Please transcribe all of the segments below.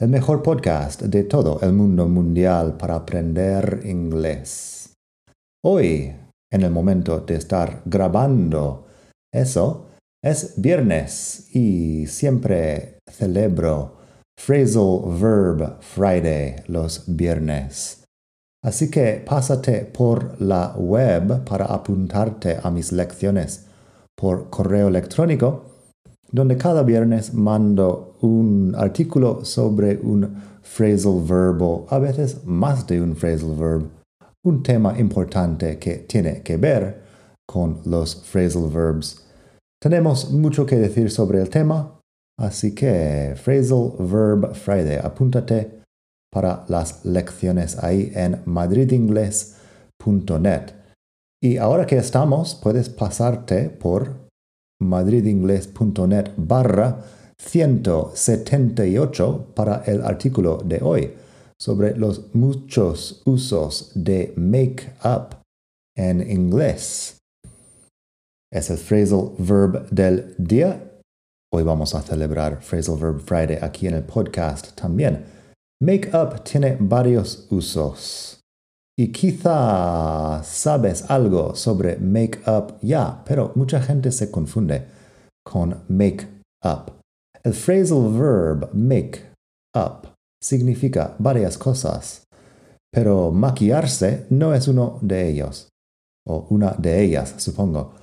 el mejor podcast de todo el mundo mundial para aprender inglés. Hoy, en el momento de estar grabando eso, es viernes y siempre celebro Phrasal Verb Friday los viernes. Así que pásate por la web para apuntarte a mis lecciones por correo electrónico donde cada viernes mando un artículo sobre un phrasal verbo, a veces más de un phrasal verb, un tema importante que tiene que ver con los phrasal verbs. Tenemos mucho que decir sobre el tema, así que Phrasal Verb Friday, apúntate para las lecciones ahí en madridingles.net. Y ahora que estamos, puedes pasarte por madridingles.net barra 178 para el artículo de hoy sobre los muchos usos de make up en inglés. Es el phrasal verb del día. Hoy vamos a celebrar Phrasal Verb Friday aquí en el podcast también. Make up tiene varios usos. Y quizá sabes algo sobre make up ya, pero mucha gente se confunde con make up. El phrasal verb make up significa varias cosas, pero maquillarse no es uno de ellos, o una de ellas, supongo.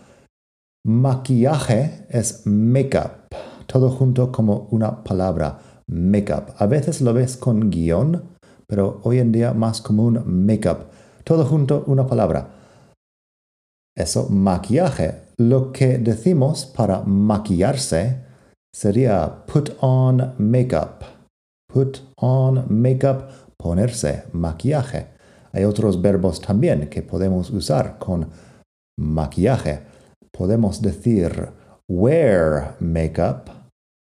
Maquillaje es make up, todo junto como una palabra, make up. A veces lo ves con guion, pero hoy en día más común make-up. Todo junto una palabra. Eso, maquillaje. Lo que decimos para maquillarse sería put on make-up. Put on make-up, ponerse, maquillaje. Hay otros verbos también que podemos usar con maquillaje. Podemos decir wear make-up,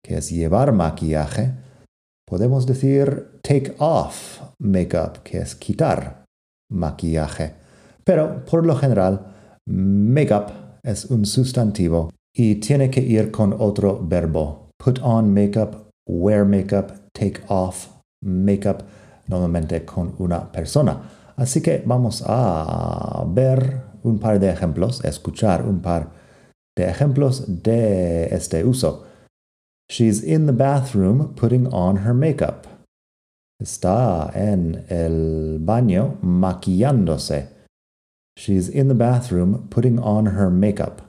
que es llevar maquillaje Podemos decir take off makeup, que es quitar maquillaje. Pero por lo general, makeup es un sustantivo y tiene que ir con otro verbo. Put on makeup, wear makeup, take off makeup, normalmente con una persona. Así que vamos a ver un par de ejemplos, escuchar un par de ejemplos de este uso. She's in the bathroom putting on her makeup. Está en el baño maquillándose. She's in the bathroom putting on her makeup.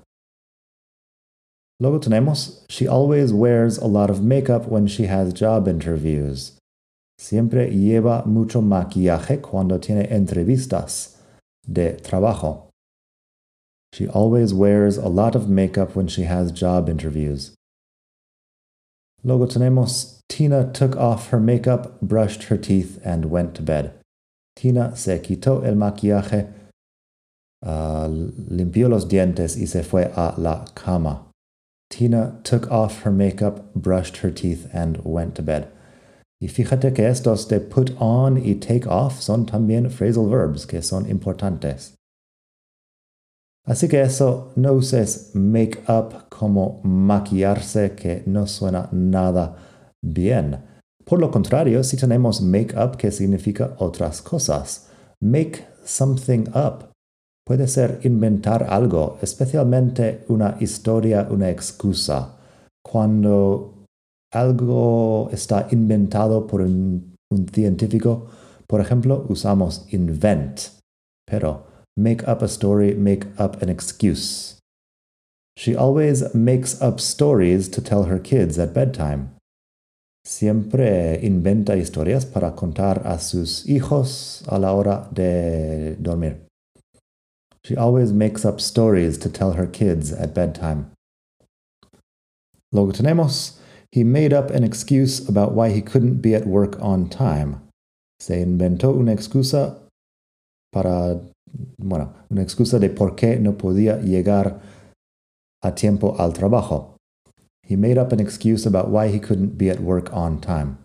Luego tenemos, she always wears a lot of makeup when she has job interviews. Siempre lleva mucho maquillaje cuando tiene entrevistas de trabajo. She always wears a lot of makeup when she has job interviews. Luego tenemos Tina took off her makeup, brushed her teeth, and went to bed. Tina se quitó el maquillaje, uh, limpió los dientes y se fue a la cama. Tina took off her makeup, brushed her teeth, and went to bed. Y fíjate que estos de put on y take off son también phrasal verbs que son importantes. Así que eso no uses make up como maquillarse que no suena nada bien. Por lo contrario, si tenemos make up que significa otras cosas, make something up puede ser inventar algo, especialmente una historia, una excusa. Cuando algo está inventado por un, científico, por ejemplo, usamos invent. Pero make up a story, make up an excuse. She always makes up stories to tell her kids at bedtime. Siempre inventa historias para contar a sus hijos a la hora de dormir. She always makes up stories to tell her kids at bedtime. Luego tenemos, he made up an excuse about why he couldn't be at work on time. Se inventó una excusa para, bueno, una excusa de por qué no podía llegar a tiempo al trabajo. He made up an excuse about why he couldn't be at work on time.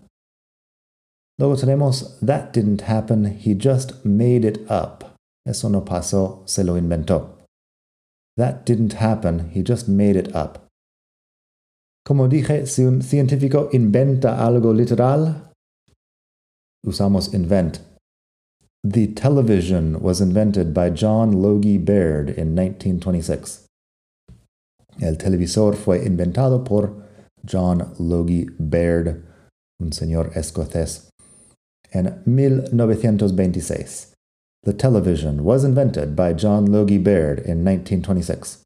Luego tenemos that didn't happen, he just made it up. Eso no pasó, se lo inventó. That didn't happen, he just made it up. Como dije, si un científico inventa algo literal, usamos invent. The television was invented by John Logie Baird in 1926. El televisor fue inventado por John Logie Baird, un señor escocés, en 1926. The television was invented by John Logie Baird in 1926.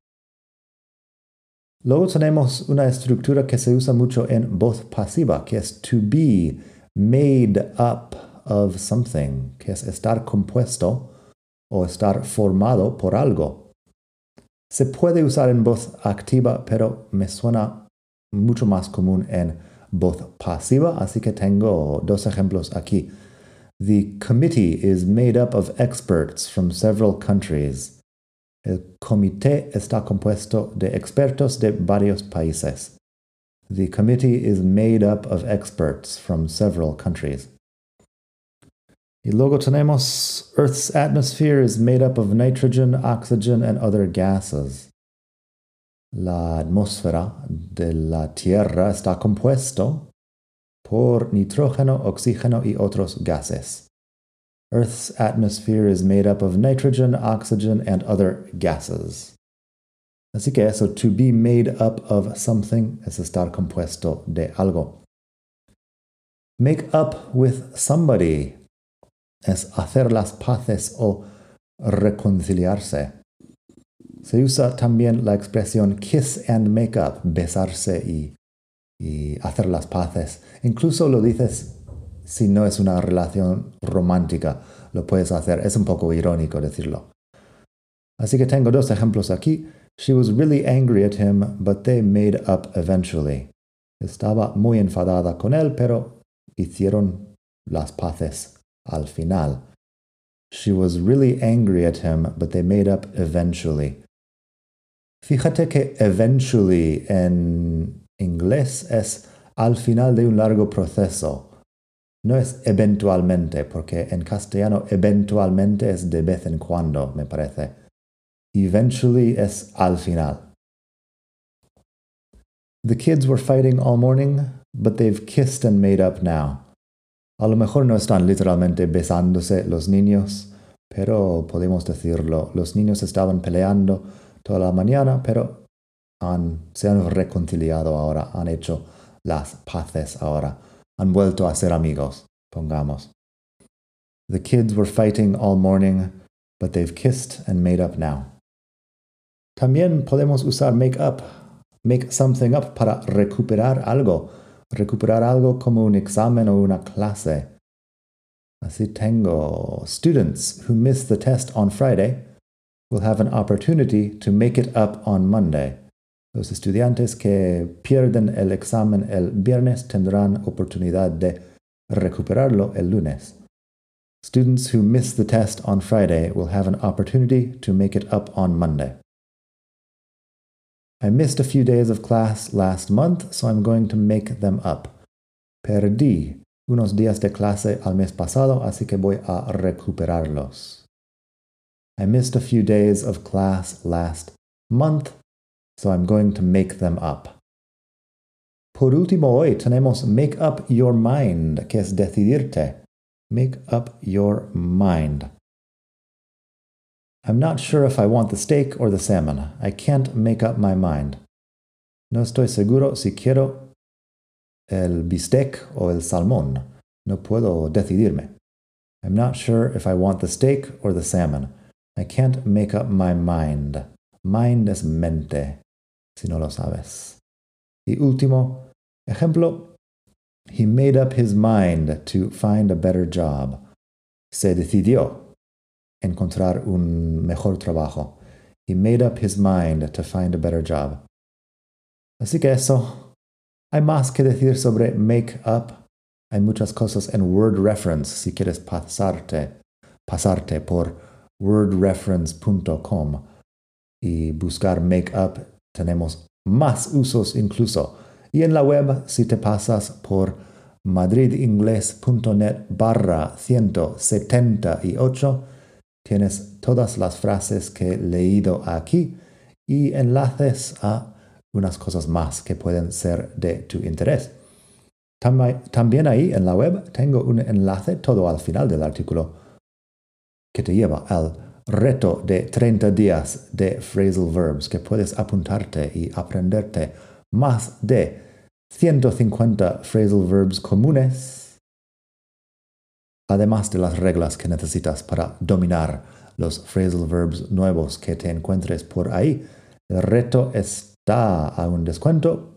Luego tenemos una estructura que se usa mucho en voz pasiva, que es to be made up of something, que es estar compuesto o estar formado por algo. Se puede usar en voz activa, pero me suena mucho más común en voz pasiva, así que tengo dos ejemplos aquí. The committee is made up of experts from several countries. El comité está compuesto de expertos de varios países. The committee is made up of experts from several countries. Y luego tenemos Earth's atmosphere is made up of nitrogen, oxygen, and other gases. La atmósfera de la Tierra está compuesto por nitrógeno, oxígeno y otros gases. Earth's atmosphere is made up of nitrogen, oxygen, and other gases. Así que eso, to be made up of something, es estar compuesto de algo. Make up with somebody es hacer las paces o reconciliarse. Se usa también la expresión kiss and make up, besarse y, y hacer las paces. Incluso lo dices si no es una relación romántica, lo puedes hacer. Es un poco irónico decirlo. Así que tengo dos ejemplos aquí. She was really angry at him, but they made up eventually. Estaba muy enfadada con él, pero hicieron las paces al final. She was really angry at him, but they made up eventually. Fíjate que eventually en inglés es al final de un largo proceso no es eventualmente, porque en castellano eventualmente es de vez en cuando, me parece. Eventually es al final. The kids were fighting all morning, but they've kissed and made up now. A lo mejor no están literalmente besándose los niños, pero podemos decirlo, los niños estaban peleando toda la mañana, pero han, se han reconciliado ahora, han hecho las paces ahora han vuelto a ser amigos, pongamos. The kids were fighting all morning, but they've kissed and made up now. También podemos usar make up, make something up para recuperar algo, recuperar algo como un examen o una clase. Así tengo students who miss the test on Friday will have an opportunity to make it up on Monday. Los estudiantes que pierden el examen el viernes tendrán oportunidad de recuperarlo el lunes. Students who miss the test on Friday will have an opportunity to make it up on Monday. I missed a few days of class last month, so I'm going to make them up. Perdí unos días de clase al mes pasado, así que voy a recuperarlos. I missed a few days of class last month, so I'm going to make them up. Por último, hoy tenemos make up your mind, que es decidirte. Make up your mind. I'm not sure if I want the steak or the salmon. I can't make up my mind. No estoy seguro si quiero el bistec o el salmón. No puedo decidirme. I'm not sure if I want the steak or the salmon. I can't make up my mind. Mind es mente si no lo sabes. Y último ejemplo, he made up his mind to find a better job. Se decidió encontrar un mejor trabajo. He made up his mind to find a better job. Así que eso, hay más que decir sobre make up. Hay muchas cosas en Word Reference si quieres pasarte, pasarte por wordreference.com y buscar Makeup. Tenemos más usos incluso. Y en la web, si te pasas por madridingles.net barra 178, tienes todas las frases que he leído aquí y enlaces a unas cosas más que pueden ser de tu interés. También ahí en la web tengo un enlace todo al final del artículo que te lleva al reto de 30 días de phrasal verbs que puedes apuntarte y aprenderte más de 150 phrasal verbs comunes, además de las reglas que necesitas para dominar los phrasal verbs nuevos que te encuentres por ahí. El reto está a un descuento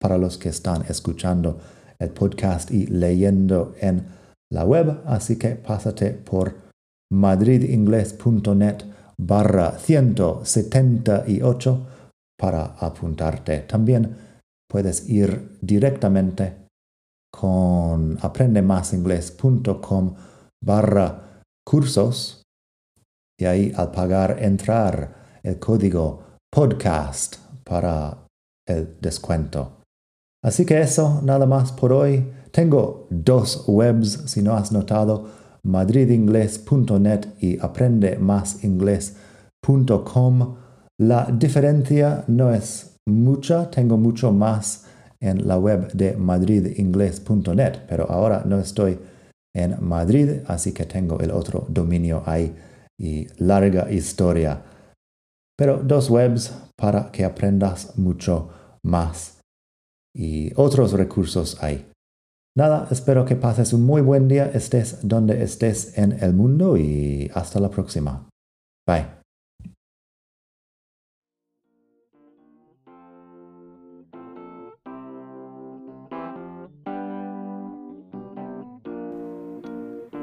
para los que están escuchando el podcast y leyendo en la web, así que pásate por madridingles.net barra 178 para apuntarte. También puedes ir directamente con aprendemasingles.com barra cursos y ahí al pagar entrar el código podcast para el descuento. Así que eso, nada más por hoy. Tengo dos webs, si no has notado, madridingles.net y aprendemasingles.com. La diferencia no es mucha, tengo mucho más en la web de madridingles.net, pero ahora no estoy en Madrid, así que tengo el otro dominio ahí y larga historia. Pero dos webs para que aprendas mucho más y otros recursos hay. Nada, espero que pases un muy buen día, estés donde estés en el mundo y hasta la próxima. Bye.